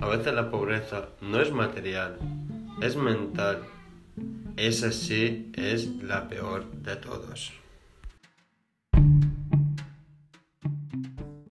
A veces la pobreza no es material, es mental. Esa sí es la peor de todos.